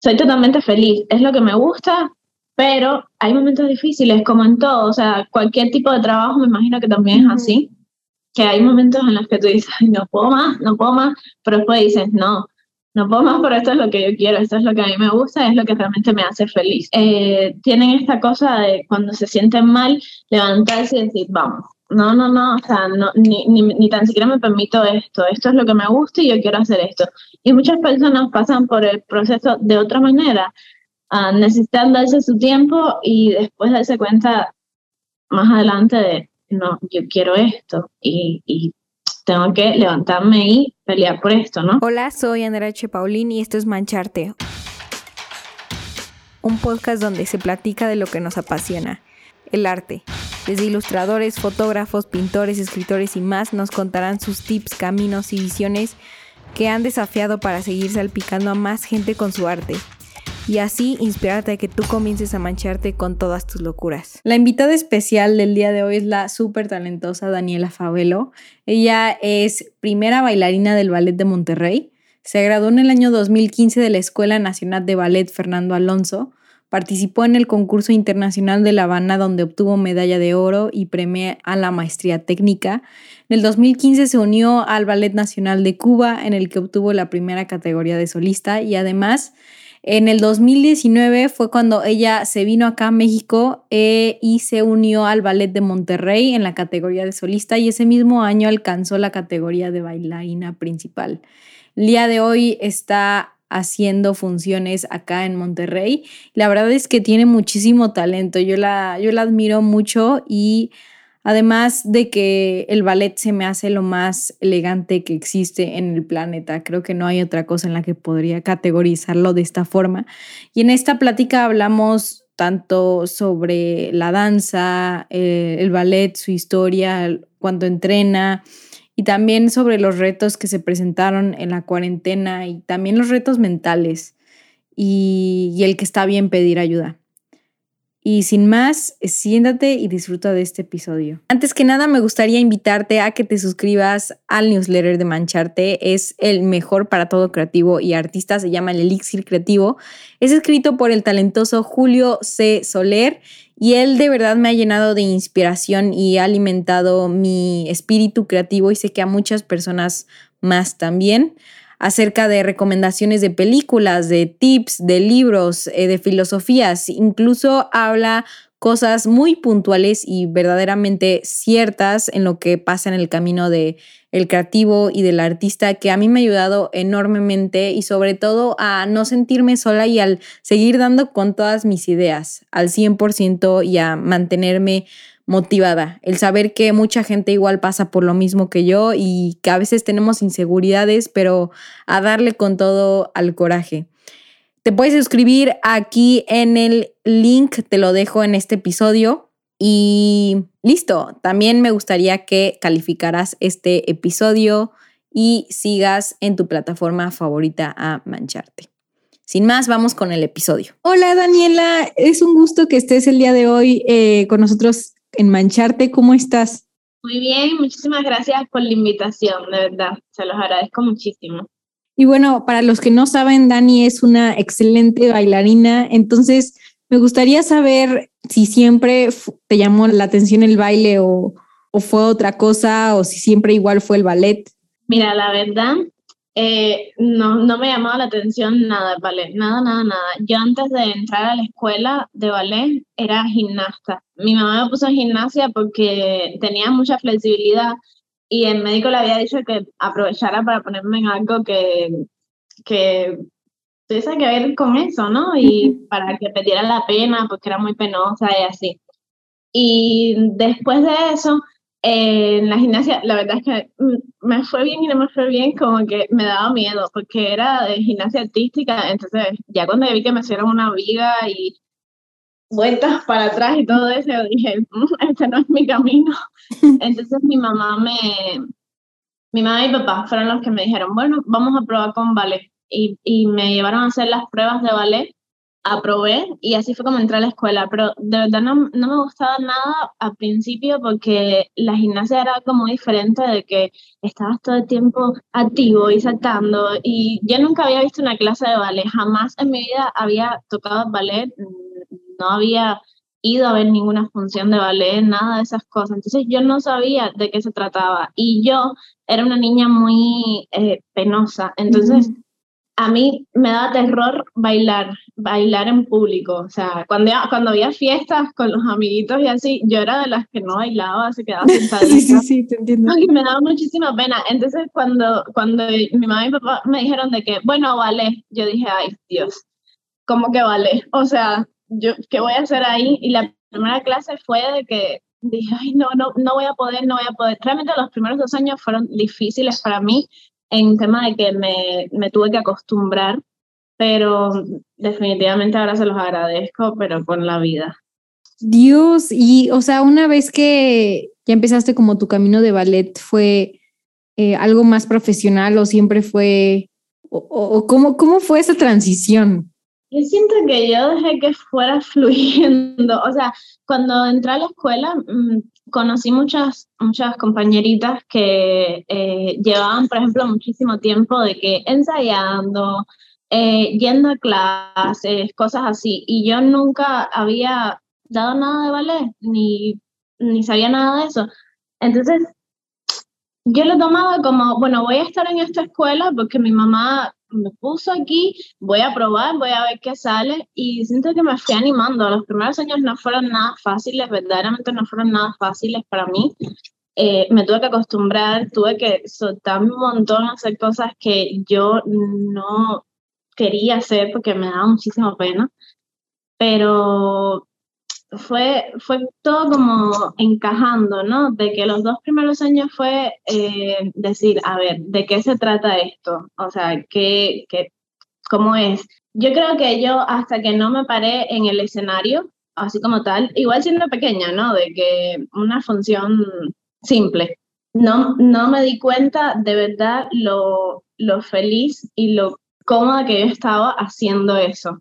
soy totalmente feliz, es lo que me gusta, pero hay momentos difíciles, como en todo, o sea, cualquier tipo de trabajo me imagino que también es así, que hay momentos en los que tú dices, no puedo más, no puedo más, pero después dices, no, no puedo más, pero esto es lo que yo quiero, esto es lo que a mí me gusta, es lo que realmente me hace feliz. Eh, tienen esta cosa de cuando se sienten mal, levantarse y decir, vamos, no, no, no, o sea, no, ni, ni, ni, tan siquiera me permito esto, esto es lo que me gusta y yo quiero hacer esto. Y muchas personas pasan por el proceso de otra manera, uh, necesitan darse su tiempo y después darse cuenta más adelante de, no, yo quiero esto y, y tengo que levantarme y pelear por esto, ¿no? Hola, soy Andrea H. Paulín y esto es Mancharte, un podcast donde se platica de lo que nos apasiona, el arte. Desde ilustradores, fotógrafos, pintores, escritores y más nos contarán sus tips, caminos y visiones que han desafiado para seguir salpicando a más gente con su arte y así inspirarte a que tú comiences a mancharte con todas tus locuras. La invitada especial del día de hoy es la súper talentosa Daniela Favelo. Ella es primera bailarina del Ballet de Monterrey. Se graduó en el año 2015 de la Escuela Nacional de Ballet Fernando Alonso. Participó en el concurso internacional de La Habana donde obtuvo medalla de oro y premio a la maestría técnica. En el 2015 se unió al Ballet Nacional de Cuba en el que obtuvo la primera categoría de solista y además en el 2019 fue cuando ella se vino acá a México eh, y se unió al Ballet de Monterrey en la categoría de solista y ese mismo año alcanzó la categoría de bailarina principal. El día de hoy está haciendo funciones acá en Monterrey. La verdad es que tiene muchísimo talento. Yo la, yo la admiro mucho y Además de que el ballet se me hace lo más elegante que existe en el planeta. Creo que no hay otra cosa en la que podría categorizarlo de esta forma. Y en esta plática hablamos tanto sobre la danza, eh, el ballet, su historia, cuando entrena, y también sobre los retos que se presentaron en la cuarentena y también los retos mentales y el que está bien pedir ayuda. Y sin más, siéntate y disfruta de este episodio. Antes que nada, me gustaría invitarte a que te suscribas al newsletter de Mancharte. Es el mejor para todo creativo y artista, se llama el Elixir Creativo. Es escrito por el talentoso Julio C. Soler y él de verdad me ha llenado de inspiración y ha alimentado mi espíritu creativo y sé que a muchas personas más también acerca de recomendaciones de películas, de tips, de libros, eh, de filosofías. Incluso habla cosas muy puntuales y verdaderamente ciertas en lo que pasa en el camino de el creativo y del artista que a mí me ha ayudado enormemente y sobre todo a no sentirme sola y al seguir dando con todas mis ideas al 100% y a mantenerme motivada, el saber que mucha gente igual pasa por lo mismo que yo y que a veces tenemos inseguridades, pero a darle con todo al coraje. Te puedes suscribir aquí en el link, te lo dejo en este episodio. Y listo, también me gustaría que calificaras este episodio y sigas en tu plataforma favorita a mancharte. Sin más, vamos con el episodio. Hola Daniela, es un gusto que estés el día de hoy eh, con nosotros en Mancharte. ¿Cómo estás? Muy bien, muchísimas gracias por la invitación, de verdad, se los agradezco muchísimo. Y bueno, para los que no saben, Dani es una excelente bailarina, entonces me gustaría saber si siempre te llamó la atención el baile o, o fue otra cosa o si siempre igual fue el ballet. Mira, la verdad, eh, no, no me llamaba la atención nada ballet, nada, nada, nada. Yo antes de entrar a la escuela de ballet era gimnasta. Mi mamá me puso en gimnasia porque tenía mucha flexibilidad y el médico le había dicho que aprovechara para ponerme en algo que, que tuviese que ver con eso, ¿no? Y para que perdiera la pena porque era muy penosa y así. Y después de eso, en la gimnasia, la verdad es que me fue bien y no me fue bien, como que me daba miedo, porque era de gimnasia artística, entonces ya cuando vi que me hicieron una viga y vueltas para atrás y todo eso, dije, mm, este no es mi camino. Entonces mi mamá me, mi mamá y mi papá fueron los que me dijeron, bueno, vamos a probar con ballet. Y, y me llevaron a hacer las pruebas de ballet aprobé y así fue como entré a la escuela, pero de verdad no, no, me gustaba nada al principio porque la gimnasia era como diferente de que estabas todo el tiempo activo y saltando y yo nunca había visto una clase de ballet, jamás en mi vida había tocado ballet, no había ido a ver ninguna función de ballet, nada de esas cosas, entonces yo no sabía de qué se trataba y yo era una niña muy eh, penosa, entonces a mí me daba terror bailar, bailar en público. O sea, cuando, cuando había fiestas con los amiguitos y así, yo era de las que no bailaba, se quedaba sentada. sí, sí, sí, te entiendo. Y me daba muchísima pena. Entonces, cuando, cuando mi mamá y mi papá me dijeron de que, bueno, vale, yo dije, ay, Dios, ¿cómo que vale? O sea, yo, ¿qué voy a hacer ahí? Y la primera clase fue de que dije, ay, no, no, no voy a poder, no voy a poder. Realmente los primeros dos años fueron difíciles para mí en tema de que me, me tuve que acostumbrar, pero definitivamente ahora se los agradezco, pero con la vida. Dios, y o sea, una vez que ya empezaste como tu camino de ballet, ¿fue eh, algo más profesional o siempre fue, o, o, cómo, cómo fue esa transición? Yo siento que yo dejé que fuera fluyendo, o sea, cuando entré a la escuela, mm, conocí muchas, muchas compañeritas que eh, llevaban, por ejemplo, muchísimo tiempo de que ensayando, eh, yendo a clases, cosas así. Y yo nunca había dado nada de ballet, ni, ni sabía nada de eso. Entonces, yo lo tomaba como, bueno, voy a estar en esta escuela porque mi mamá me puso aquí, voy a probar, voy a ver qué sale y siento que me fui animando. Los primeros años no fueron nada fáciles, verdaderamente no fueron nada fáciles para mí. Eh, me tuve que acostumbrar, tuve que soltar un montón, hacer cosas que yo no quería hacer porque me daba muchísima pena. Pero fue, fue todo como encajando, ¿no? De que los dos primeros años fue eh, decir, a ver, ¿de qué se trata esto? O sea, ¿qué, qué, ¿cómo es? Yo creo que yo hasta que no me paré en el escenario, así como tal, igual siendo pequeña, ¿no? De que una función simple, no, no me di cuenta de verdad lo, lo feliz y lo cómoda que yo estaba haciendo eso.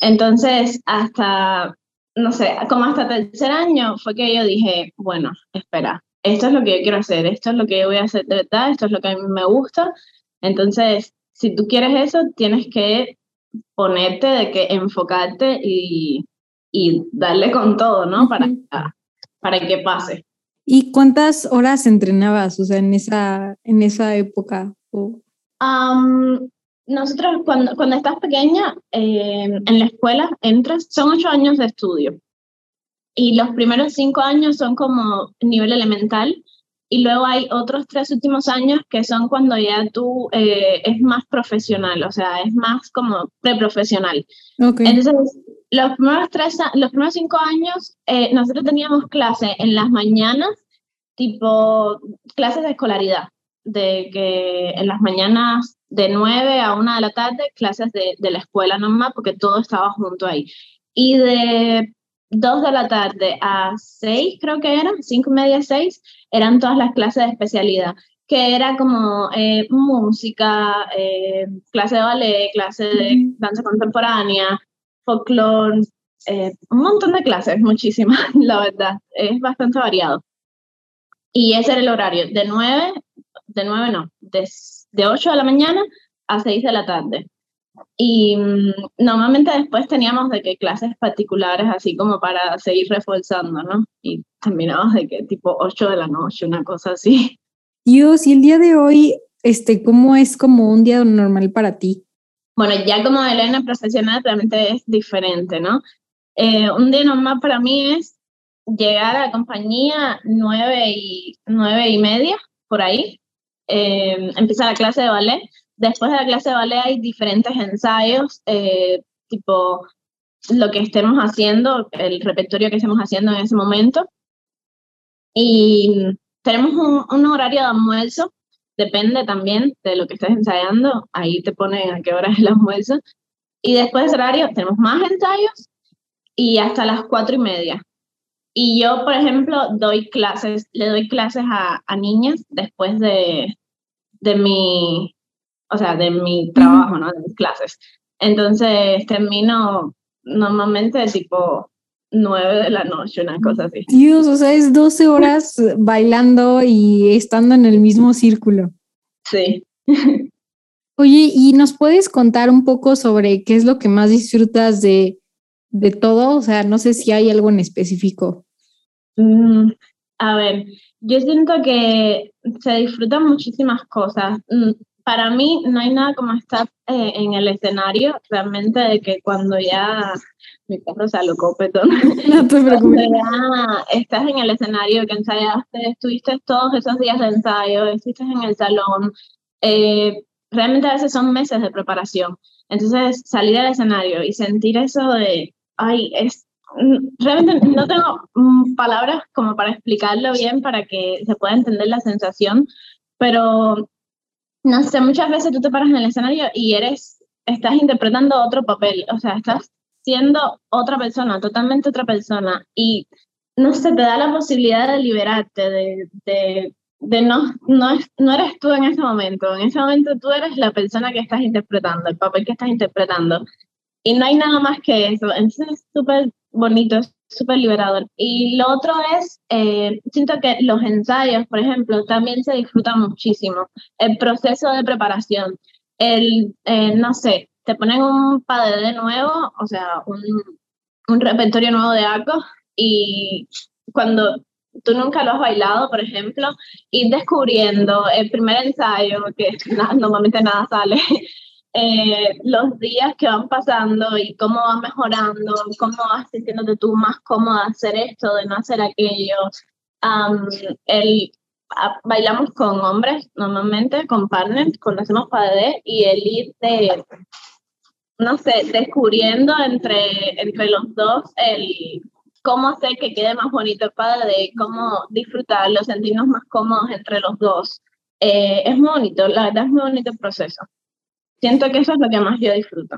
Entonces, hasta no sé, como hasta tercer año fue que yo dije, bueno, espera, esto es lo que yo quiero hacer, esto es lo que yo voy a hacer de verdad, esto es lo que a mí me gusta. Entonces, si tú quieres eso, tienes que ponerte de que enfocarte y, y darle con todo, ¿no? Para, para que pase. ¿Y cuántas horas entrenabas, o sea, en esa, en esa época? Nosotros, cuando, cuando estás pequeña, eh, en la escuela entras, son ocho años de estudio. Y los primeros cinco años son como nivel elemental. Y luego hay otros tres últimos años que son cuando ya tú eh, es más profesional, o sea, es más como preprofesional. Okay. Entonces, los primeros, tres, los primeros cinco años, eh, nosotros teníamos clase en las mañanas, tipo clases de escolaridad, de que en las mañanas de 9 a 1 de la tarde, clases de, de la escuela nomás, porque todo estaba junto ahí. Y de 2 de la tarde a 6, creo que eran, 5 y media, 6, eran todas las clases de especialidad, que era como eh, música, eh, clase de ballet, clase de danza contemporánea, folclore, eh, un montón de clases, muchísimas, la verdad, es bastante variado. Y ese era el horario, de 9, de 9 no, de de 8 de la mañana a 6 de la tarde. Y mm, normalmente después teníamos de que clases particulares así como para seguir reforzando, ¿no? Y terminabas de que tipo 8 de la noche, una cosa así. Dios, y el día de hoy, este, ¿cómo es como un día normal para ti? Bueno, ya como Elena profesional realmente es diferente, ¿no? Eh, un día normal para mí es llegar a la compañía nueve y, nueve y media, por ahí, eh, empieza la clase de ballet. Después de la clase de ballet hay diferentes ensayos, eh, tipo lo que estemos haciendo, el repertorio que estemos haciendo en ese momento. Y tenemos un, un horario de almuerzo, depende también de lo que estés ensayando, ahí te ponen a qué hora es el almuerzo. Y después de ese horario tenemos más ensayos y hasta las cuatro y media. Y yo, por ejemplo, doy clases, le doy clases a, a niñas después de, de mi, o sea, de mi trabajo, ¿no? De mis clases. Entonces termino normalmente tipo nueve de la noche, una cosa así. Dios, o sea, es 12 horas bailando y estando en el mismo círculo. Sí. Oye, ¿y nos puedes contar un poco sobre qué es lo que más disfrutas de, de todo? O sea, no sé si hay algo en específico. Mm, a ver, yo siento que se disfrutan muchísimas cosas. Mm, para mí no hay nada como estar eh, en el escenario, realmente de que cuando ya mi perro se alocó, perdón. No te preocupes. ya estás en el escenario que ensayaste, estuviste todos esos días de ensayo, estuviste en el salón. Eh, realmente a veces son meses de preparación. Entonces, salir al escenario y sentir eso de, ay, es, realmente no tengo mm, palabras como para explicarlo bien para que se pueda entender la sensación, pero no sé, muchas veces tú te paras en el escenario y eres, estás interpretando otro papel, o sea, estás siendo otra persona, totalmente otra persona, y no sé, te da la posibilidad de liberarte, de, de, de no, no, no eres tú en ese momento, en ese momento tú eres la persona que estás interpretando, el papel que estás interpretando, y no hay nada más que eso, entonces es súper bonito, súper liberador. Y lo otro es, eh, siento que los ensayos, por ejemplo, también se disfrutan muchísimo. El proceso de preparación, el, eh, no sé, te ponen un padre de nuevo, o sea, un, un repertorio nuevo de arcos y cuando tú nunca lo has bailado, por ejemplo, ir descubriendo el primer ensayo, que normalmente nada sale, eh, los días que van pasando y cómo van mejorando, cómo vas sintiéndote tú más cómoda hacer esto, de no hacer aquello. el, bailamos con hombres normalmente, con partners, conocemos PAD y el ir de, no sé, descubriendo entre, entre los dos el cómo hacer que quede más bonito el padre, cómo disfrutarlo, sentirnos más cómodos entre los dos. Eh, es muy bonito, la verdad es muy bonito el proceso siento que eso es lo que más yo disfruto.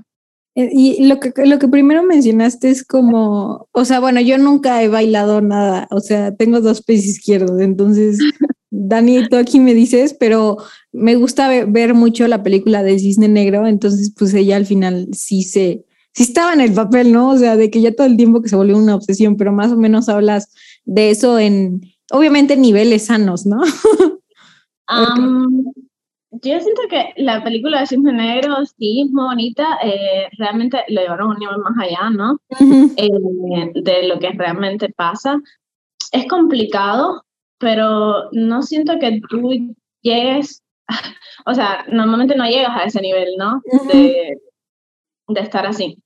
Eh, y lo que, lo que primero mencionaste es como, o sea, bueno, yo nunca he bailado nada, o sea, tengo dos pies izquierdos, entonces, Dani, tú aquí me dices, pero me gusta ver, mucho la película de Cisne Negro, entonces, pues ella al final sí se, sí estaba en el papel, ¿no? O sea, de que ya todo el tiempo que se volvió una obsesión, pero más o menos hablas de eso en, obviamente, niveles sanos, ¿no? Yo siento que la película de Cisne Negro sí es muy bonita, eh, realmente lo llevaron a un nivel más allá, ¿no? Eh, de lo que realmente pasa. Es complicado, pero no siento que tú llegues, o sea, normalmente no llegas a ese nivel, ¿no? de, de estar así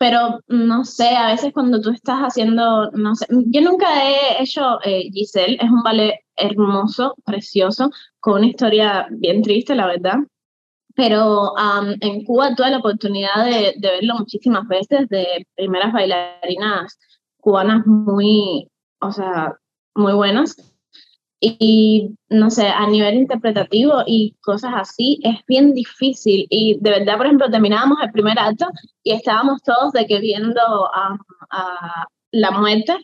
pero no sé, a veces cuando tú estás haciendo, no sé, yo nunca he hecho eh, Giselle, es un ballet hermoso, precioso, con una historia bien triste, la verdad. Pero en Cuba tuve la oportunidad de, de, verlo muchísimas veces, de primeras bailarinas cubanas muy, o sea, muy buenas. Y, no sé, a nivel interpretativo y cosas así, es bien difícil. Y de verdad, por ejemplo, terminábamos el primer acto y estábamos todos de que viendo a, la muerte.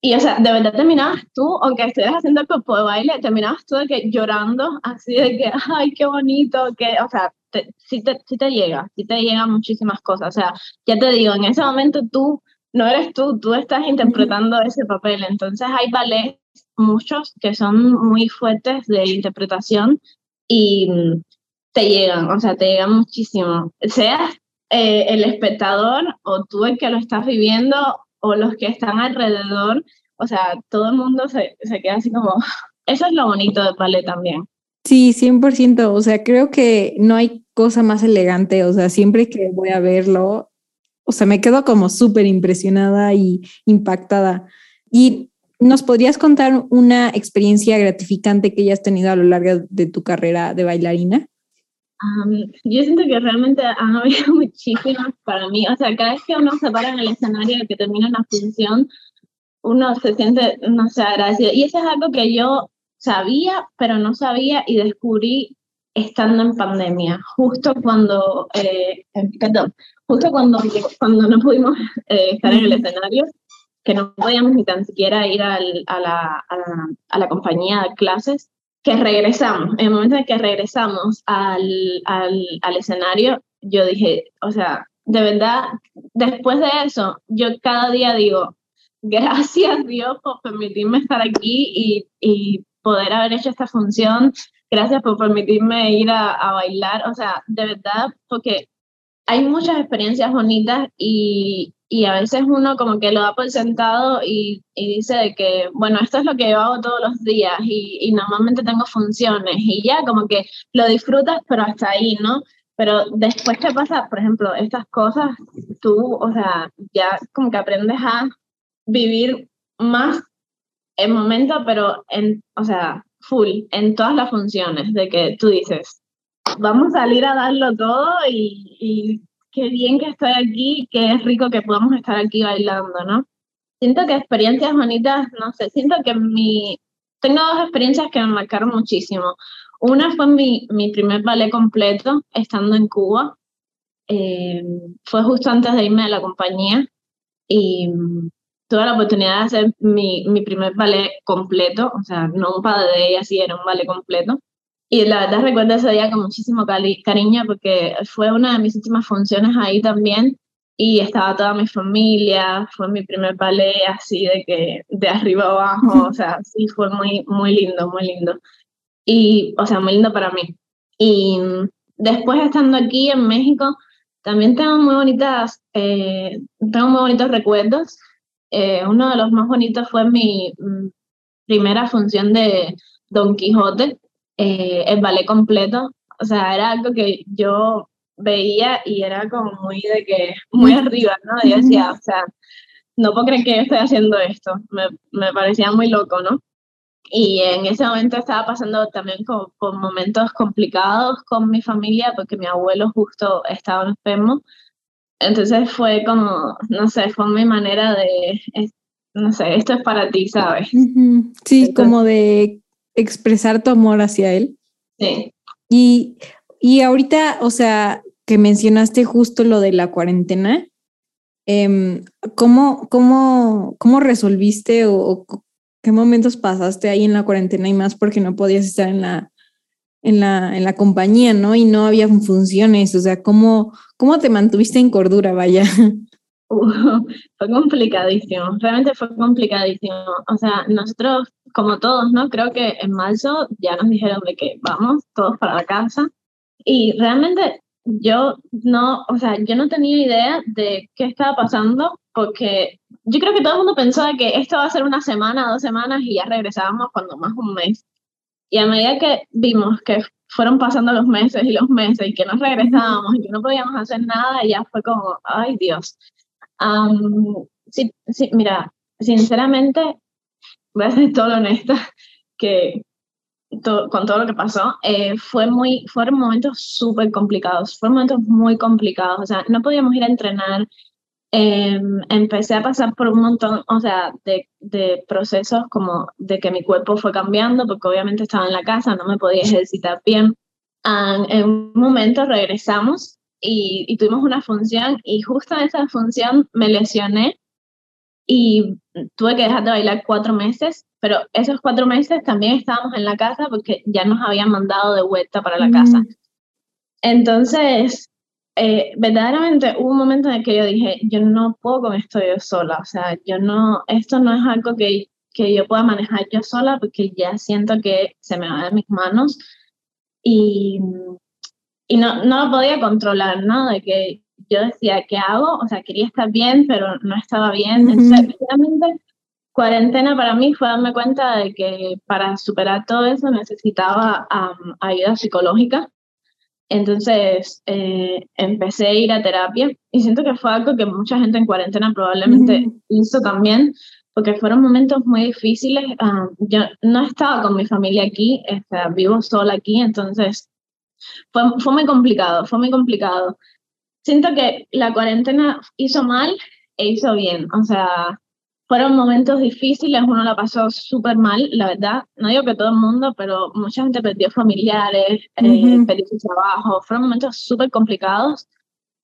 Y, o sea, de verdad terminabas tú, aunque estuvieras haciendo el popo de baile, terminabas tú de que llorando, así de que, ay, qué bonito, que, o sea, sí, te, sí te llega, sí te llegan muchísimas cosas. O sea, ya te digo, en ese momento tú no eres tú, tú estás interpretando ese papel. Entonces hay ballets muchos que son muy fuertes de interpretación y mm, te llegan, o sea, te llegan muchísimo. Seas eh, el espectador o tú el que lo estás viviendo o los que están alrededor, o sea, todo el mundo se, se queda así como, eso es lo bonito del ballet también. Sí, 100%, o sea, creo que no hay cosa más elegante, o sea, siempre que voy a verlo, o sea, me quedo como súper impresionada y impactada. Y ¿Nos podrías contar una experiencia gratificante que hayas tenido a lo largo de tu carrera de bailarina? Yo siento que realmente han habido muchísimas para mí. O sea, cada vez que uno se para en el escenario que termina una función, uno se siente, no sé, agradecido. Y eso es algo que yo sabía, pero no sabía y descubrí estando en pandemia, justo cuando, eh, perdón, justo cuando, cuando no pudimos eh, estar en el escenario que no podíamos ni tan siquiera ir al, a, la, a, la, compañía de clases, que regresamos. El momento en que regresamos al, al, al escenario, yo dije, o sea, de verdad, después de eso, yo cada día digo, gracias Dios por permitirme estar aquí y, y poder haber hecho esta función, gracias por permitirme ir a, a bailar, o sea, de verdad, porque hay muchas experiencias bonitas y, y a veces uno como que lo da por sentado y, y, dice de que, bueno, esto es lo que yo hago todos los días y, y, normalmente tengo funciones y ya como que lo disfrutas, pero hasta ahí, ¿no? Pero después que pasa, por ejemplo, estas cosas, tú, o sea, ya como que aprendes a vivir más el momento, pero en, o sea, full, en todas las funciones, de que tú dices, vamos a salir a darlo todo y, y qué bien que estoy aquí, qué rico que podamos estar aquí bailando, ¿no? Siento que experiencias bonitas, no sé, siento que mi... Tengo dos experiencias que me marcaron muchísimo. Una fue mi, mi primer ballet completo estando en Cuba. Eh, fue justo antes de irme de la compañía y tuve la oportunidad de hacer mi, mi primer ballet completo, o sea, no un padre de ella, sí era un ballet completo. Y la verdad recuerdo ese día con muchísimo cariño porque fue una de mis últimas funciones ahí también y estaba toda mi familia, fue mi primer ballet así de que de arriba abajo, o sea, sí fue muy, muy lindo, muy lindo. Y, o sea, muy lindo para mí. Y después estando aquí en México, también tengo muy bonitas, eh, tengo muy bonitos recuerdos. Eh, uno de los más bonitos fue mi mm, primera función de Don Quijote, eh, el ballet completo. O sea, era algo que yo veía y era como muy de que, muy arriba, ¿no? Y decía, o sea, no puedo creer que yo estoy haciendo esto. Me, me parecía muy loco, ¿no? Y en ese momento estaba pasando también con, con, momentos complicados con mi familia porque mi abuelo justo estaba enfermo. Entonces fue como, no sé, fue mi manera de, no sé, esto es para ti, ¿sabes? Sí, como de expresar tu amor hacia él. Sí. Y, y ahorita, o sea, que mencionaste justo lo de la cuarentena, eh, ¿cómo, cómo, cómo resolviste o, qué momentos pasaste ahí en la cuarentena y más porque no podías estar en la, en la, en la compañía, ¿no? Y no había funciones, o sea, ¿cómo, cómo te mantuviste en cordura, vaya? fue complicadísimo, realmente fue complicadísimo. O sea, nosotros, como todos, ¿no? Creo que en marzo ya nos dijeron de que vamos todos para la casa. Y realmente yo no, o sea, yo no tenía idea de qué estaba pasando porque yo creo que todo el mundo pensó de que esto va a ser una semana, dos semanas y ya regresábamos cuando más un mes. Y a medida que vimos que fueron pasando los meses y los meses y que no regresábamos y que no podíamos hacer nada, ya fue como, ay Dios. Um, sí, sí, mira, sinceramente, voy a ser todo honesta, que con todo lo que pasó, eh, fue muy, fueron momentos súper complicados, fueron momentos muy complicados, o sea, no podíamos ir a entrenar, eh, empecé a pasar por un montón, o sea, de, de, procesos como de que mi cuerpo fue cambiando, porque obviamente estaba en la casa, no me podía ejercitar bien. En un momento regresamos y, y, tuvimos una función y justo en esa función me lesioné y tuve que dejar de bailar cuatro meses, pero esos cuatro meses también estábamos en la casa porque ya nos habían mandado de vuelta para la casa. Entonces, eh, verdaderamente hubo un momento en el que yo dije, yo no puedo con esto yo sola, o sea, yo no, esto no es algo que, que yo pueda manejar yo sola porque ya siento que se me va de mis manos y y no, no lo podía controlar, ¿no? De que yo decía, ¿qué hago? O sea, quería estar bien, pero no estaba bien. Entonces, realmente, cuarentena para mí fue darme cuenta de que para superar todo eso necesitaba ayuda psicológica. Entonces, eh, empecé a ir a terapia y siento que fue algo que mucha gente en cuarentena probablemente hizo también, porque fueron momentos muy difíciles. yo no estaba con mi familia aquí, vivo sola aquí, entonces fue, fue muy complicado, fue muy complicado. Siento que la cuarentena hizo mal e hizo bien, o sea, fueron momentos difíciles, uno la pasó súper mal, la verdad. No digo que todo el mundo, pero mucha gente perdió familiares, eh, perdió su trabajo. Fueron momentos súper complicados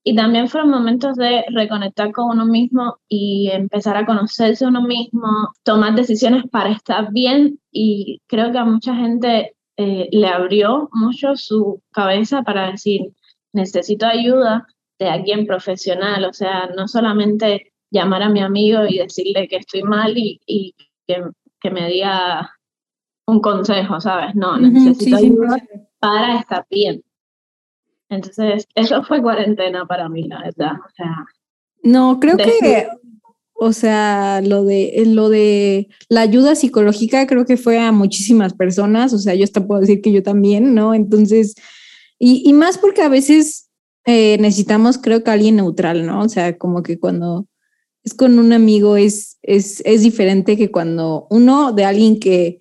y también fueron momentos de reconectar con uno mismo y empezar a conocerse uno mismo, tomar decisiones para estar bien. Y creo que a mucha gente eh, le abrió mucho su cabeza para decir, necesito ayuda de alguien profesional, o sea, no solamente llamar a mi amigo y decirle que estoy mal y, y que, que, me diga un consejo, ¿sabes? No, necesito ayuda para estar bien. Entonces, eso fue cuarentena para mí, la verdad. O sea, no, creo que, o sea, lo de, lo de la ayuda psicológica creo que fue a muchísimas personas, o sea, yo hasta puedo decir que yo también, ¿no? Entonces, y, y más porque a veces eh, necesitamos, creo que alguien neutral, ¿no? O sea, como que cuando es con un amigo es, es, es diferente que cuando uno de alguien que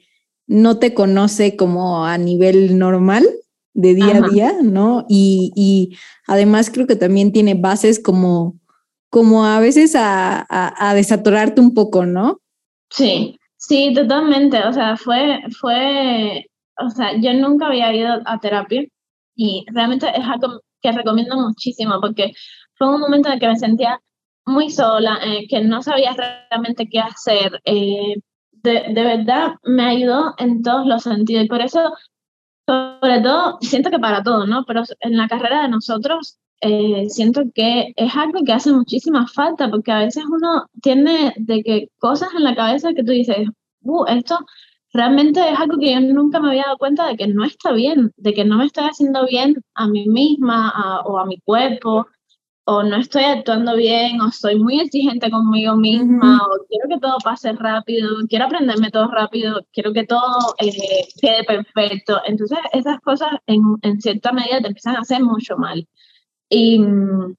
no te conoce como a nivel normal de día a día, ¿no? Y, y además creo que también tiene bases como como a veces a, a, desatorarte un poco, ¿no? Sí, sí, totalmente. O sea, fue, fue, o sea, yo nunca había ido a terapia y realmente es algo que recomiendo muchísimo porque fue un momento en el que me sentía muy sola, eh, que no sabía realmente qué hacer. Eh, de, de, verdad me ayudó en todos los sentidos y por eso, sobre todo, siento que para todo, ¿no? Pero en la carrera de nosotros eh, siento que es algo que hace muchísima falta, porque a veces uno tiene de que cosas en la cabeza que tú dices, uh, esto realmente es algo que yo nunca me había dado cuenta de que no está bien, de que no me estoy haciendo bien a mí misma o a mi cuerpo, o no estoy actuando bien, o soy muy exigente conmigo misma, o quiero que todo pase rápido, quiero aprenderme todo rápido, quiero que todo eh, quede perfecto. Entonces esas cosas en, en cierta medida te empiezan a hacer mucho mal. Y mm,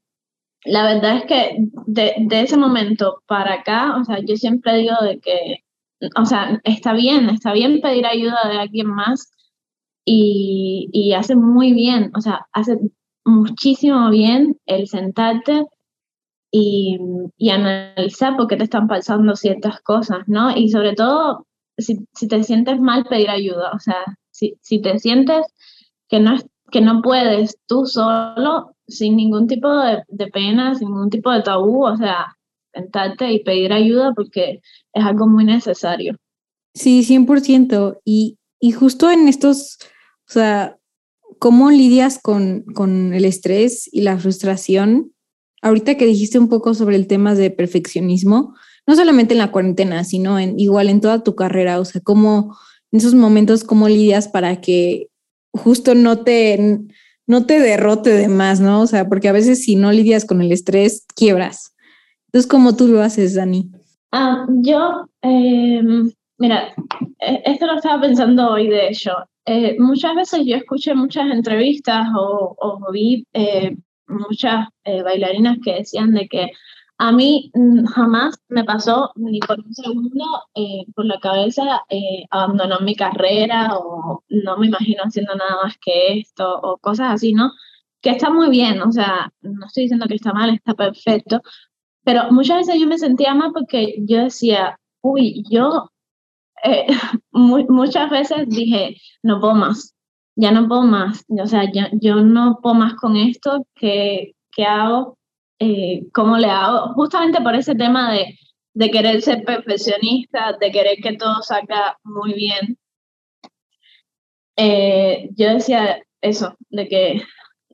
la verdad es que de, de, ese momento para acá, o sea, yo siempre digo de que, o sea, está bien, está bien pedir ayuda de alguien más y, y hace muy bien, o sea, hace muchísimo bien el sentarte y, y, analizar por qué te están pasando ciertas cosas, ¿no? Y sobre todo, si, si te sientes mal, pedir ayuda, o sea, si, si te sientes que no, que no puedes tú solo, sin ningún tipo de, de, pena, sin ningún tipo de tabú, o sea, sentarte y pedir ayuda porque es algo muy necesario. Sí, 100%. Y, y justo en estos, o sea, ¿cómo lidias con, con el estrés y la frustración? Ahorita que dijiste un poco sobre el tema de perfeccionismo, no solamente en la cuarentena, sino en, igual en toda tu carrera, o sea, ¿cómo en esos momentos, cómo lidias para que justo no te no te derrote de más, ¿no? O sea, porque a veces si no lidias con el estrés, quiebras. Entonces, ¿cómo tú lo haces, Dani? Ah, yo, eh, mira, e, esto lo estaba pensando hoy, de hecho. Eh, muchas veces yo escuché muchas entrevistas o, o vi eh, muchas eh, bailarinas que decían de que a mí mm, jamás me pasó ni por un segundo eh, por la cabeza eh, abandonar mi carrera o no me imagino haciendo nada más que esto o cosas así, ¿no? Que está muy bien, o sea, no estoy diciendo que está mal, está perfecto, pero muchas veces yo me sentía mal porque yo decía, uy, yo eh, muchas veces dije, no puedo más, ya no puedo más, o sea, yo, yo no puedo más con esto, ¿qué, qué hago? Eh, cómo le hago, justamente por ese tema de, de querer ser perfeccionista, de querer que todo salga muy bien. Eh, yo decía eso, de que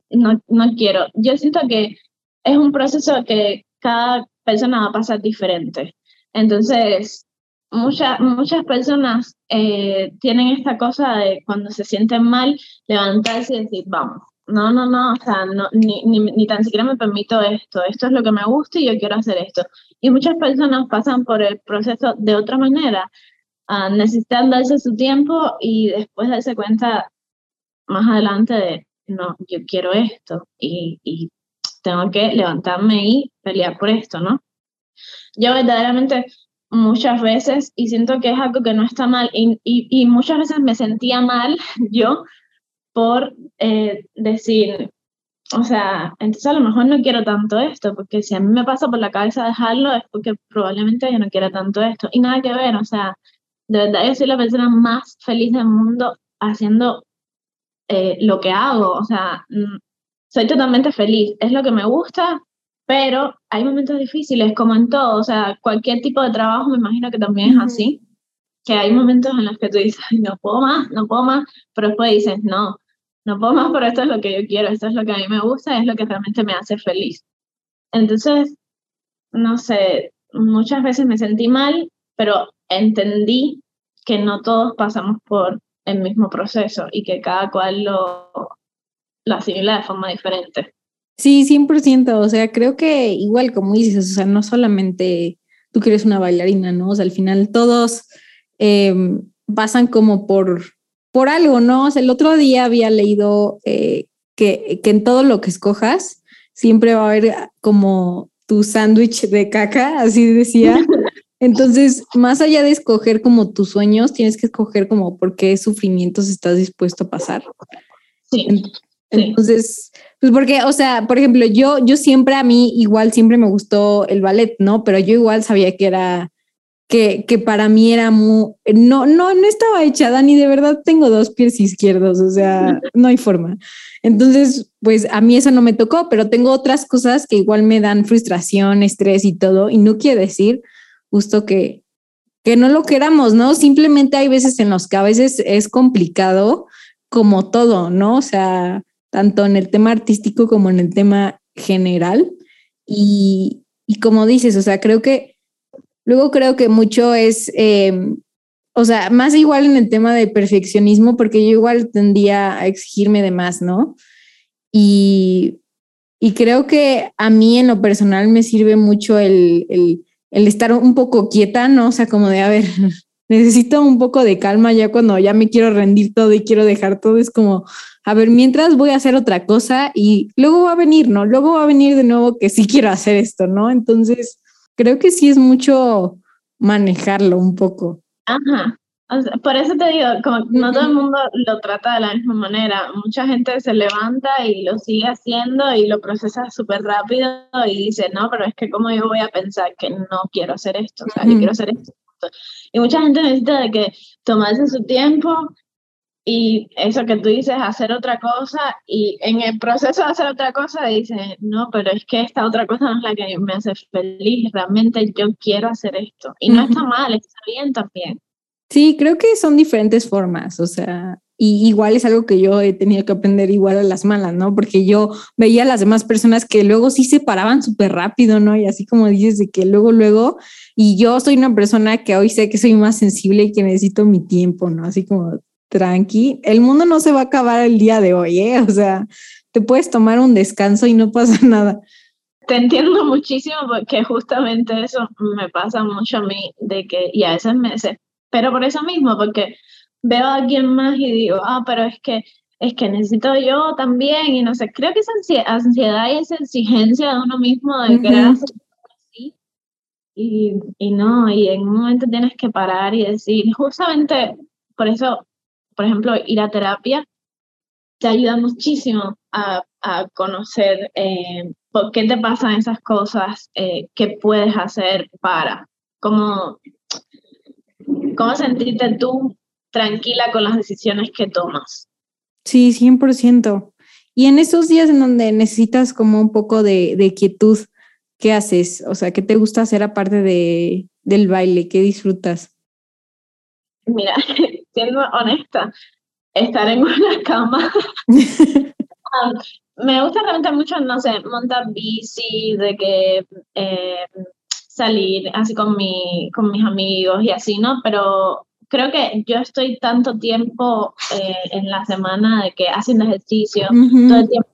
no, no quiero. Yo siento que es un proceso que cada persona va a pasar diferente. Entonces, muchas muchas personas eh, tienen esta cosa de cuando se sienten mal, levantarse y decir, vamos, no, no, no, o sea, no, ni, ni, ni, tan siquiera me permito esto, esto es lo que me gusta y yo quiero hacer esto. Y muchas personas pasan por el proceso de otra manera, uh, necesitan darse su tiempo y después darse cuenta más adelante de, no, yo quiero esto y, y tengo que levantarme y pelear por esto, ¿no? Yo verdaderamente muchas veces, y siento que es algo que no está mal, y, y, y muchas veces me sentía mal yo por eh, decir, o sea, entonces a lo mejor no quiero tanto esto, porque si a mí me pasa por la cabeza dejarlo es porque probablemente yo no quiera tanto esto. Y nada que ver, o sea, de verdad yo soy la persona más feliz del mundo haciendo eh, lo que hago, o sea, mm, soy totalmente feliz, es lo que me gusta, pero hay momentos difíciles, como en todo, o sea, cualquier tipo de trabajo me imagino que también es así, que hay momentos en los que tú dices, no puedo más, no puedo más, pero después dices, no, no puedo más, pero esto es lo que yo quiero, esto es lo que a mí me gusta, es lo que realmente me hace feliz. Entonces, no sé, muchas veces me sentí mal, pero entendí que no todos pasamos por el mismo proceso y que cada cual lo, lo asimila de forma diferente. Sí, 100%, o sea, creo que igual como dices, o sea, no solamente tú que eres una bailarina, ¿no? O sea, al final todos em, pasan como por, por algo, ¿no? O sea, el otro día había leído eh, que, que en todo lo que escojas siempre va a haber como tu sándwich de caca, así decía. Entonces, más allá de escoger como tus sueños, tienes que escoger como por qué sufrimientos estás dispuesto a pasar. Sí. Entonces, pues porque, o sea, por ejemplo, yo, yo siempre a mí igual siempre me gustó el ballet, ¿no? Pero yo igual sabía que era, que, que para mí era muy, no, no, no estaba echada ni de verdad tengo dos pies izquierdos, o sea, no hay forma. Entonces, pues a mí eso no me tocó, pero tengo otras cosas que igual me dan frustración, estrés y todo, y no quiere decir justo que, que no lo queramos, ¿no? Simplemente hay veces en los que a veces es complicado como todo, ¿no? O sea, tanto en el tema artístico como en el tema general. Y, y como dices, o sea, creo que luego creo que mucho es, em, o sea, más igual en el tema de perfeccionismo, porque yo igual tendía a exigirme de más, ¿no? Y, y creo que a mí en lo personal me sirve mucho el, el el estar un poco quieta, ¿no? O sea, como de, a ver, necesito un poco de calma ya cuando ya me quiero rendir todo y quiero dejar todo, es como, a ver, mientras voy a hacer otra cosa y luego va a venir, ¿no? Luego va a venir de nuevo que sí quiero hacer esto, ¿no? Entonces, creo que sí es mucho manejarlo un poco. Ajá, por eso te digo, como no todo el mundo lo trata de la misma manera. Mucha gente se levanta y lo sigue haciendo y lo procesa súper rápido y dice, no, pero es que como yo voy a pensar que no quiero hacer esto, o sea, que quiero hacer esto. Y mucha gente necesita de que tomarse su tiempo y eso que tú dices, hacer otra cosa y en el proceso de hacer otra cosa dice, no, pero es que esta otra cosa no es la que me hace feliz, realmente yo quiero hacer esto. Y no está mal, está bien también. Sí, creo que son diferentes formas, o sea, y igual es algo que yo he tenido que aprender igual a las malas, ¿no? Porque yo veía a las demás personas que luego sí se paraban súper rápido, ¿no? Y así como dices, de que luego, luego, y yo soy una persona que hoy sé que soy más sensible y que necesito mi tiempo, ¿no? Así como tranqui, el mundo no se va a acabar el día de hoy, ¿eh? O sea, te puedes tomar un descanso y no pasa nada. Te entiendo muchísimo porque justamente eso me pasa mucho a mí, de que, y a veces me, pero por eso mismo, porque veo a alguien más y digo, ah, pero es que es que necesito yo también, y no sé, creo que esa ansiedad y esa exigencia de uno mismo de querer hacer así, y, y no, y en un momento tienes que parar y decir, justamente por eso, por ejemplo, ir a terapia te ayuda muchísimo a, a conocer eh, por qué te pasan esas cosas, eh, qué puedes hacer para, como cómo sentirte tú tranquila con las decisiones que tomas. Sí, 100%. Y en esos días en donde necesitas como un poco de, de quietud, ¿qué haces? O sea, ¿qué te gusta hacer aparte de, del baile? ¿Qué disfrutas? Mira, siendo honesta, estar en una cama. Me gusta realmente mucho, no sé, montar bici, de que eh, salir así con, mi, con mis amigos y así, ¿no? Pero creo que yo estoy tanto tiempo eh, en la semana de que haciendo ejercicio, todo el tiempo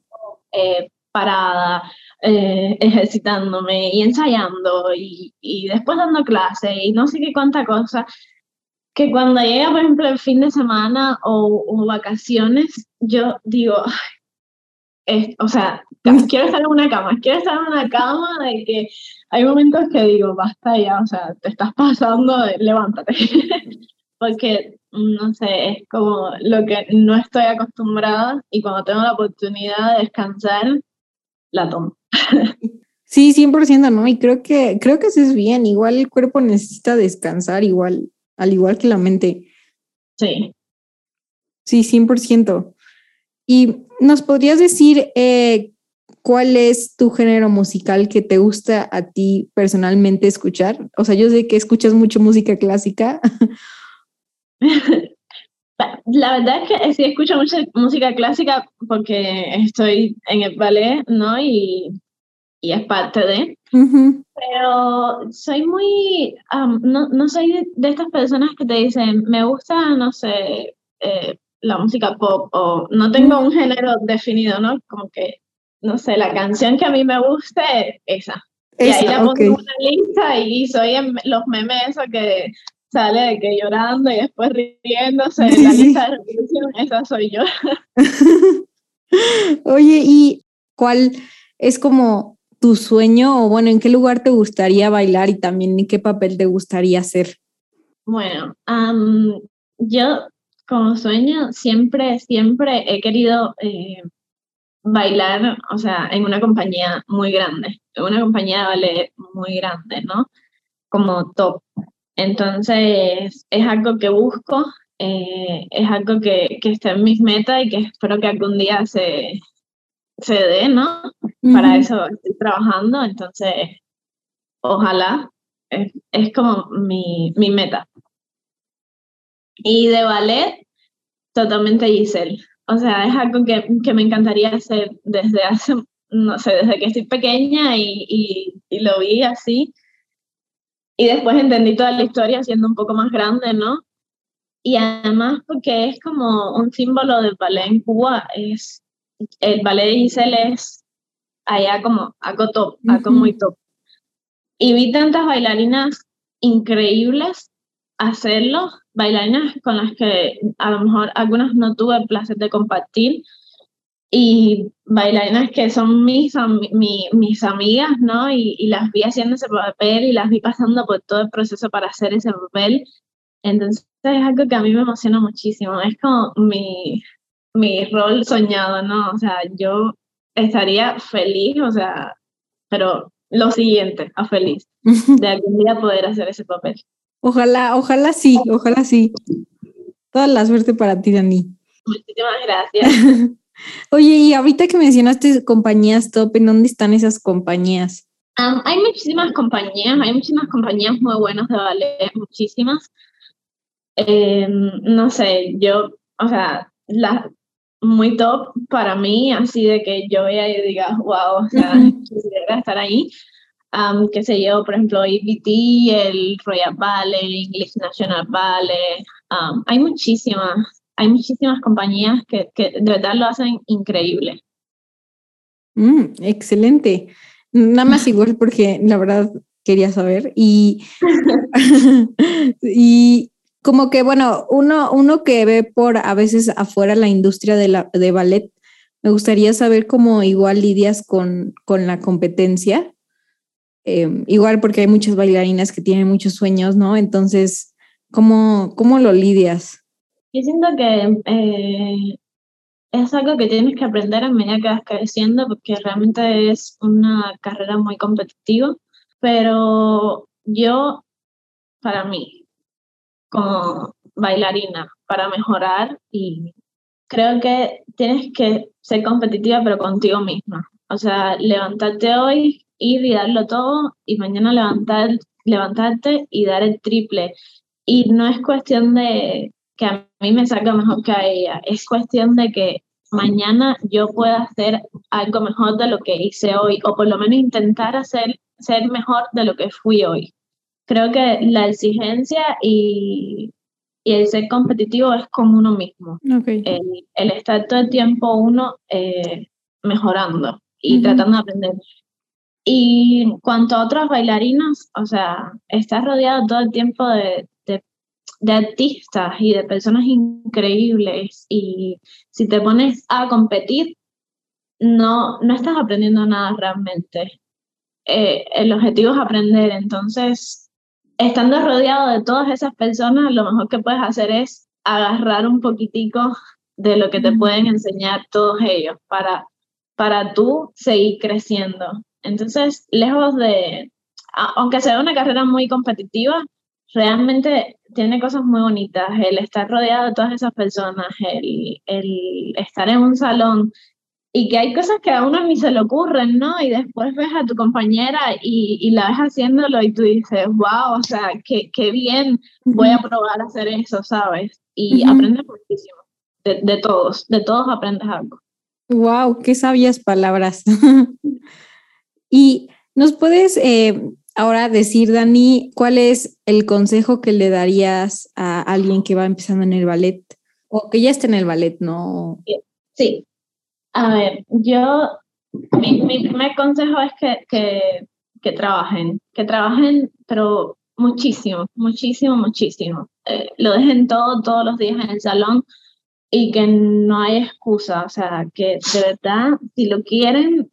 eh, parada, eh, ejercitándome y ensayando y, y, después dando clase y no sé qué cuánta cosa, que cuando llega, por ejemplo, el fin de semana o, o vacaciones, yo digo, o sea, quiero estar en una cama, quiero estar en una cama de que hay momentos que digo, basta ya, o sea, te estás pasando, levántate. Porque, no sé, es como lo que no estoy acostumbrada y cuando tengo la oportunidad de descansar, la tomo. Sí, 100%, ¿no? Y creo que, creo que eso es bien. Igual el cuerpo necesita descansar, igual, al igual que la mente. Sí. Sí, 100%. Y ¿Nos podrías decir eh, cuál es tu género musical que te gusta a ti personalmente escuchar? O sea, yo sé que escuchas mucho música clásica. La verdad es que sí escucho mucha música clásica porque estoy en el ballet, ¿no? Y, y es parte de. Pero soy muy, no, no, soy de, estas personas que te dicen, me gusta, no sé, eh, la música pop o no tengo un género definido, ¿no? Como que, no sé, la canción que a mí me guste, esa. y ahí la pongo en una lista y soy en los memes eso que sale de que llorando y después riéndose en la lista de reproducción, esa soy yo. Oye, ¿y cuál es como tu sueño o bueno, en qué lugar te gustaría bailar y también en qué papel te gustaría hacer? Bueno, yo como sueño siempre, siempre he querido eh, bailar, o sea, en una compañía muy grande, una compañía de ballet muy grande, ¿no? Como top. Entonces, es algo que busco, eh, es algo que, que, está en mis metas y que espero que algún día se, se dé, ¿no? Para eso estoy trabajando, entonces, ojalá, es, es como mi, mi meta. Y de ballet, totalmente Giselle. O sea, es algo que, que, me encantaría hacer desde hace, no sé, desde que estoy pequeña y, y, y, lo vi así. Y después entendí toda la historia siendo un poco más grande, ¿no? Y además porque es como un símbolo del ballet en Cuba, es, el ballet de Giselle es allá como algo top, algo muy top. Y vi tantas bailarinas increíbles hacerlo, bailarinas con las que a lo mejor algunas no tuve el placer de compartir y bailarinas que son mis, mis amigas, ¿no? Y, y, las vi haciendo ese papel y las vi pasando por todo el proceso para hacer ese papel. Entonces es algo que a mí me emociona muchísimo, es como mi, mi rol soñado, ¿no? O sea, yo estaría feliz, o sea, pero lo siguiente, a feliz, de algún día poder hacer ese papel. Ojalá, ojalá sí, ojalá sí. Toda la suerte para ti, Dani. Muchísimas gracias. Oye, y ahorita que mencionaste compañías top, ¿en dónde están esas compañías? hay muchísimas compañías, hay muchísimas compañías muy buenas de ballet, muchísimas. Em, no sé, yo, o sea, la, muy top para mí, así de que yo vea y diga, wow, o sea, quisiera estar ahí que se yo, por ejemplo, EBT, el Royal Ballet, English National Ballet. hay muchísimas, hay muchísimas compañías que, que, de verdad lo hacen increíble. Mm, excelente. Nada más igual porque la verdad quería saber y, y como que bueno, uno, uno que ve por a veces afuera la industria de, la, de ballet, me gustaría saber cómo igual lidias con, con la competencia Em, igual porque hay muchas bailarinas que tienen muchos sueños, ¿no? Entonces, ¿cómo, cómo lo lidias? Yo siento que eh, es algo que tienes que aprender a medida que vas creciendo, porque realmente es una carrera muy competitiva, pero yo, para mí, como bailarina, para mejorar, y creo que tienes que ser competitiva, pero contigo misma. O sea, levantarte hoy ir y darlo todo y mañana levantar, levantarte y dar el triple. Y no es cuestión de que a mí me salga mejor que a ella, es cuestión de que mañana yo pueda hacer algo mejor de lo que hice hoy, o por lo menos intentar hacer ser mejor de lo que fui hoy. Creo que la exigencia y, y el ser competitivo es con uno mismo. El, el, estar todo el tiempo uno eh, mejorando y tratando de aprender. Y en cuanto a otras bailarinas, o sea, estás rodeado todo el tiempo de, de, de, artistas y de personas increíbles y si te pones a competir, no, no estás aprendiendo nada realmente. Eh, el objetivo es aprender, entonces, estando rodeado de todas esas personas, lo mejor que puedes hacer es agarrar un poquitico de lo que te pueden enseñar todos ellos para, para tú seguir creciendo. Entonces, lejos de, aunque sea una carrera muy competitiva, realmente tiene cosas muy bonitas. El estar rodeado de todas esas personas, el, el estar en un salón y que hay cosas que a uno ni se le ocurren, ¿no? Y después ves a tu compañera y, y la ves haciéndolo y tú dices, wow, o sea, qué, qué bien, voy a probar a hacer eso, ¿sabes? Y aprendes muchísimo, de, de, todos, de todos aprendes algo. Wow, qué sabias palabras. y nos puedes eh, ahora decir, Dani, ¿cuál es el consejo que le darías a alguien que va empezando en el ballet o que ya está en el ballet, no? Sí, a ver, yo, mi, mi primer consejo es que, que, trabajen, que trabajen, pero muchísimo, muchísimo, muchísimo. Eh, lo dejen todo, todos los días en el salón y que no hay excusa, o sea, que de verdad, si lo quieren,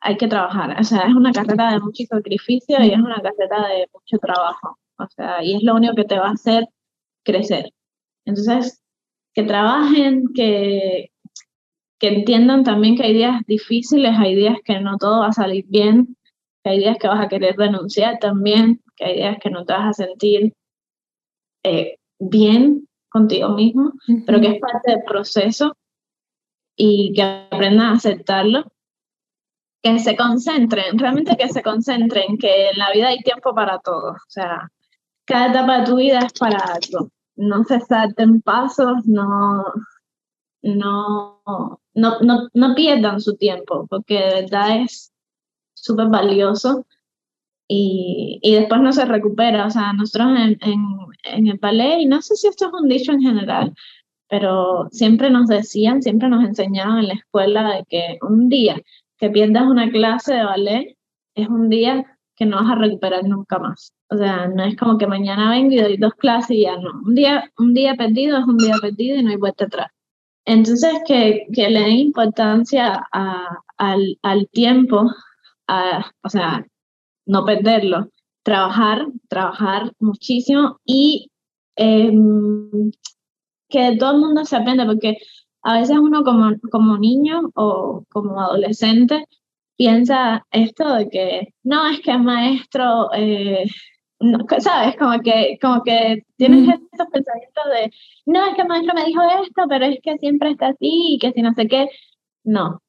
hay que trabajar. O sea, es una carrera de mucho sacrificio y es una carrera de mucho trabajo. O sea, y es lo único que te va a hacer crecer. Entonces, que trabajen, que, que entiendan también que hay días difíciles, hay días que no todo va a salir bien, que hay días que vas a querer renunciar también, que hay días que no te vas a sentir eh, bien contigo mismo, pero que es parte del proceso y que aprendan a aceptarlo, que se concentren, realmente que se concentren, que en la vida hay tiempo para todo, o sea, cada etapa de tu vida es para algo, no se salten pasos, no, no, no, no, no pierdan su tiempo, porque de verdad es súper valioso y, y, después no se recupera. O sea, nosotros en, en, en, el ballet, y no sé si esto es un dicho en general, pero siempre nos decían, siempre nos enseñaban en la escuela de que un día que pierdas una clase de ballet es un día que no vas a recuperar nunca más. O sea, no es como que mañana vengo y doy dos clases y ya no. Un día, un día perdido es un día perdido y no hay vuelta atrás. Entonces, que, que le den importancia al, al, tiempo, a, o sea, no perderlo, trabajar, trabajar muchísimo y eh, que todo el mundo se aprenda, porque a veces uno como, como niño o como adolescente piensa esto de que no, es que el maestro eh, ¿sabes? Como que, como que tienes estos pensamientos de, no, es que el maestro me dijo esto, pero es que siempre está así y que si no sé qué. No,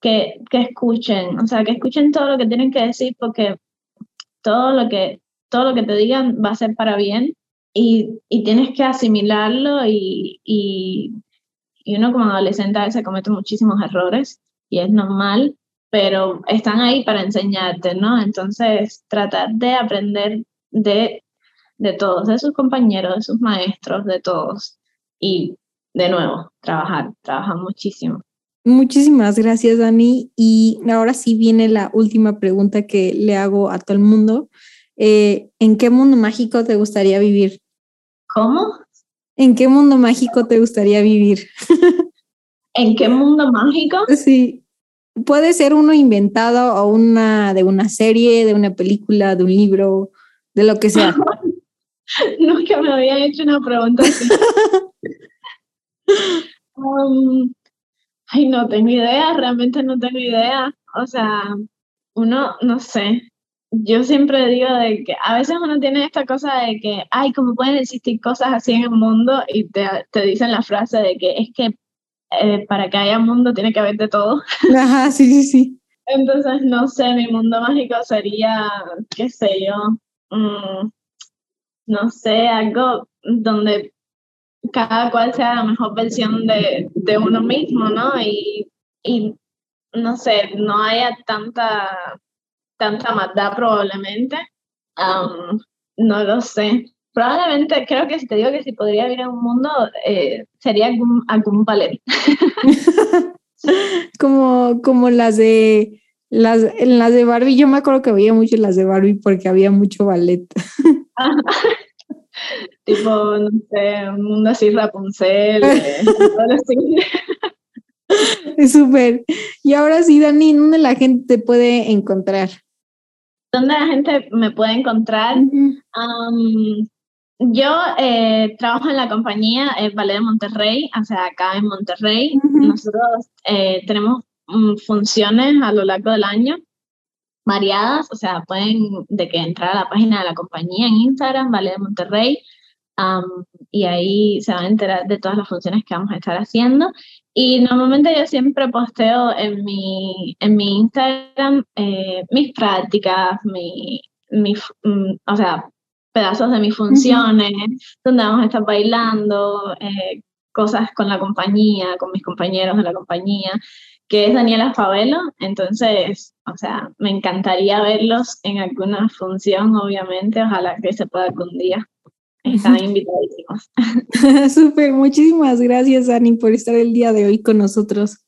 que, que escuchen, o sea, que escuchen todo lo que tienen que decir porque todo lo que, todo lo que te digan va a ser para bien y, y tienes que asimilarlo y, y, y uno como adolescente a veces comete muchísimos errores y es normal, pero están ahí para enseñarte, ¿no? Entonces, tratar de aprender de, de todos, de sus compañeros, de sus maestros, de todos. Y de nuevo, trabajar, trabajar muchísimo. Muchísimas gracias, Dani. Y ahora sí viene la última pregunta que le hago a todo el mundo. Eh, ¿En qué mundo mágico te gustaría vivir? ¿Cómo? ¿En qué mundo mágico te gustaría vivir? ¿En qué mundo mágico? Sí. Puede ser uno inventado o una de una serie, de una película, de un libro, de lo que sea. Nunca me había hecho una pregunta así. Um, ay, no tengo idea, realmente no tengo idea. O sea, uno, no sé. Yo siempre digo de que a veces uno tiene esta cosa de que, ay, como pueden existir cosas así en el mundo y te, te dicen la frase de que es que eh, para que haya mundo tiene que haber de todo. Ajá, sí, sí, sí. Entonces, no sé, mi mundo mágico sería, qué sé yo, Mm, no sé, algo donde cada cual sea la mejor versión de, de uno mismo, ¿no? Y, y, no sé, no haya tanta, tanta maldad probablemente. no lo sé. Probablemente creo que si te digo que si podría vivir en un mundo, eh, sería algún, algún ballet. como, como las de las, en las de Barbie, yo me acuerdo que veía mucho las de Barbie porque había mucho ballet. tipo, no sé, un mundo así Rapunzel, eh, Es súper. Y ahora sí, Dani, ¿dónde la gente te puede encontrar? ¿Dónde la gente me puede encontrar? yo eh, trabajo en la compañía el Ballet de Monterrey, o sea, acá en Monterrey. Nosotros eh, tenemos funciones a lo largo del año, variadas, o sea, pueden de que entrar a la página de la compañía en Instagram, Vale de Monterrey, y ahí se van a enterar de todas las funciones que vamos a estar haciendo. Y normalmente yo siempre posteo en mi, en mi Instagram eh, mis prácticas, mi, mi, mm, o sea, pedazos de mis funciones, donde vamos a estar bailando, eh, cosas con la compañía, con mis compañeros de la compañía, que es Daniela Favelo. Entonces, o sea, me encantaría verlos en alguna función, obviamente, ojalá que se pueda algún día. Están invitadísimos. Súper, muchísimas gracias, Ani, por estar el día de hoy con nosotros.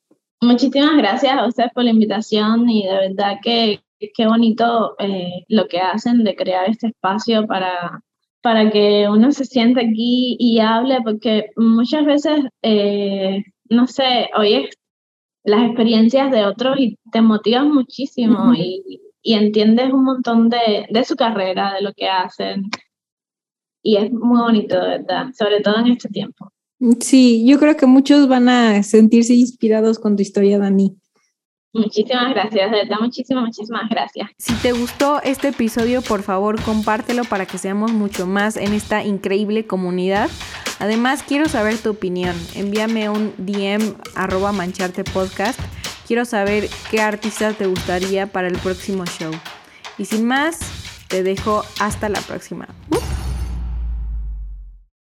Muchísimas gracias a ustedes por la invitación y de verdad que qué bonito eh, lo que hacen de crear este espacio para, para que uno se siente aquí y hable, porque muchas veces, eh, no sé, oyes las experiencias de otros y te motivas muchísimo y, y, entiendes un montón de, de su carrera, de lo que hacen, y es muy bonito, verdad, sobre todo en este tiempo. Sí, yo creo que muchos van a sentirse inspirados con tu historia, Dani. Muchísimas gracias, de muchísimas, muchísimas gracias. Si te gustó este episodio, por favor, compártelo para que seamos mucho más en esta increíble comunidad. Además, quiero saber tu opinión. Envíame un DM arroba mancharte podcast. Quiero saber qué artista te gustaría para el próximo show. Y sin más, te dejo hasta la próxima.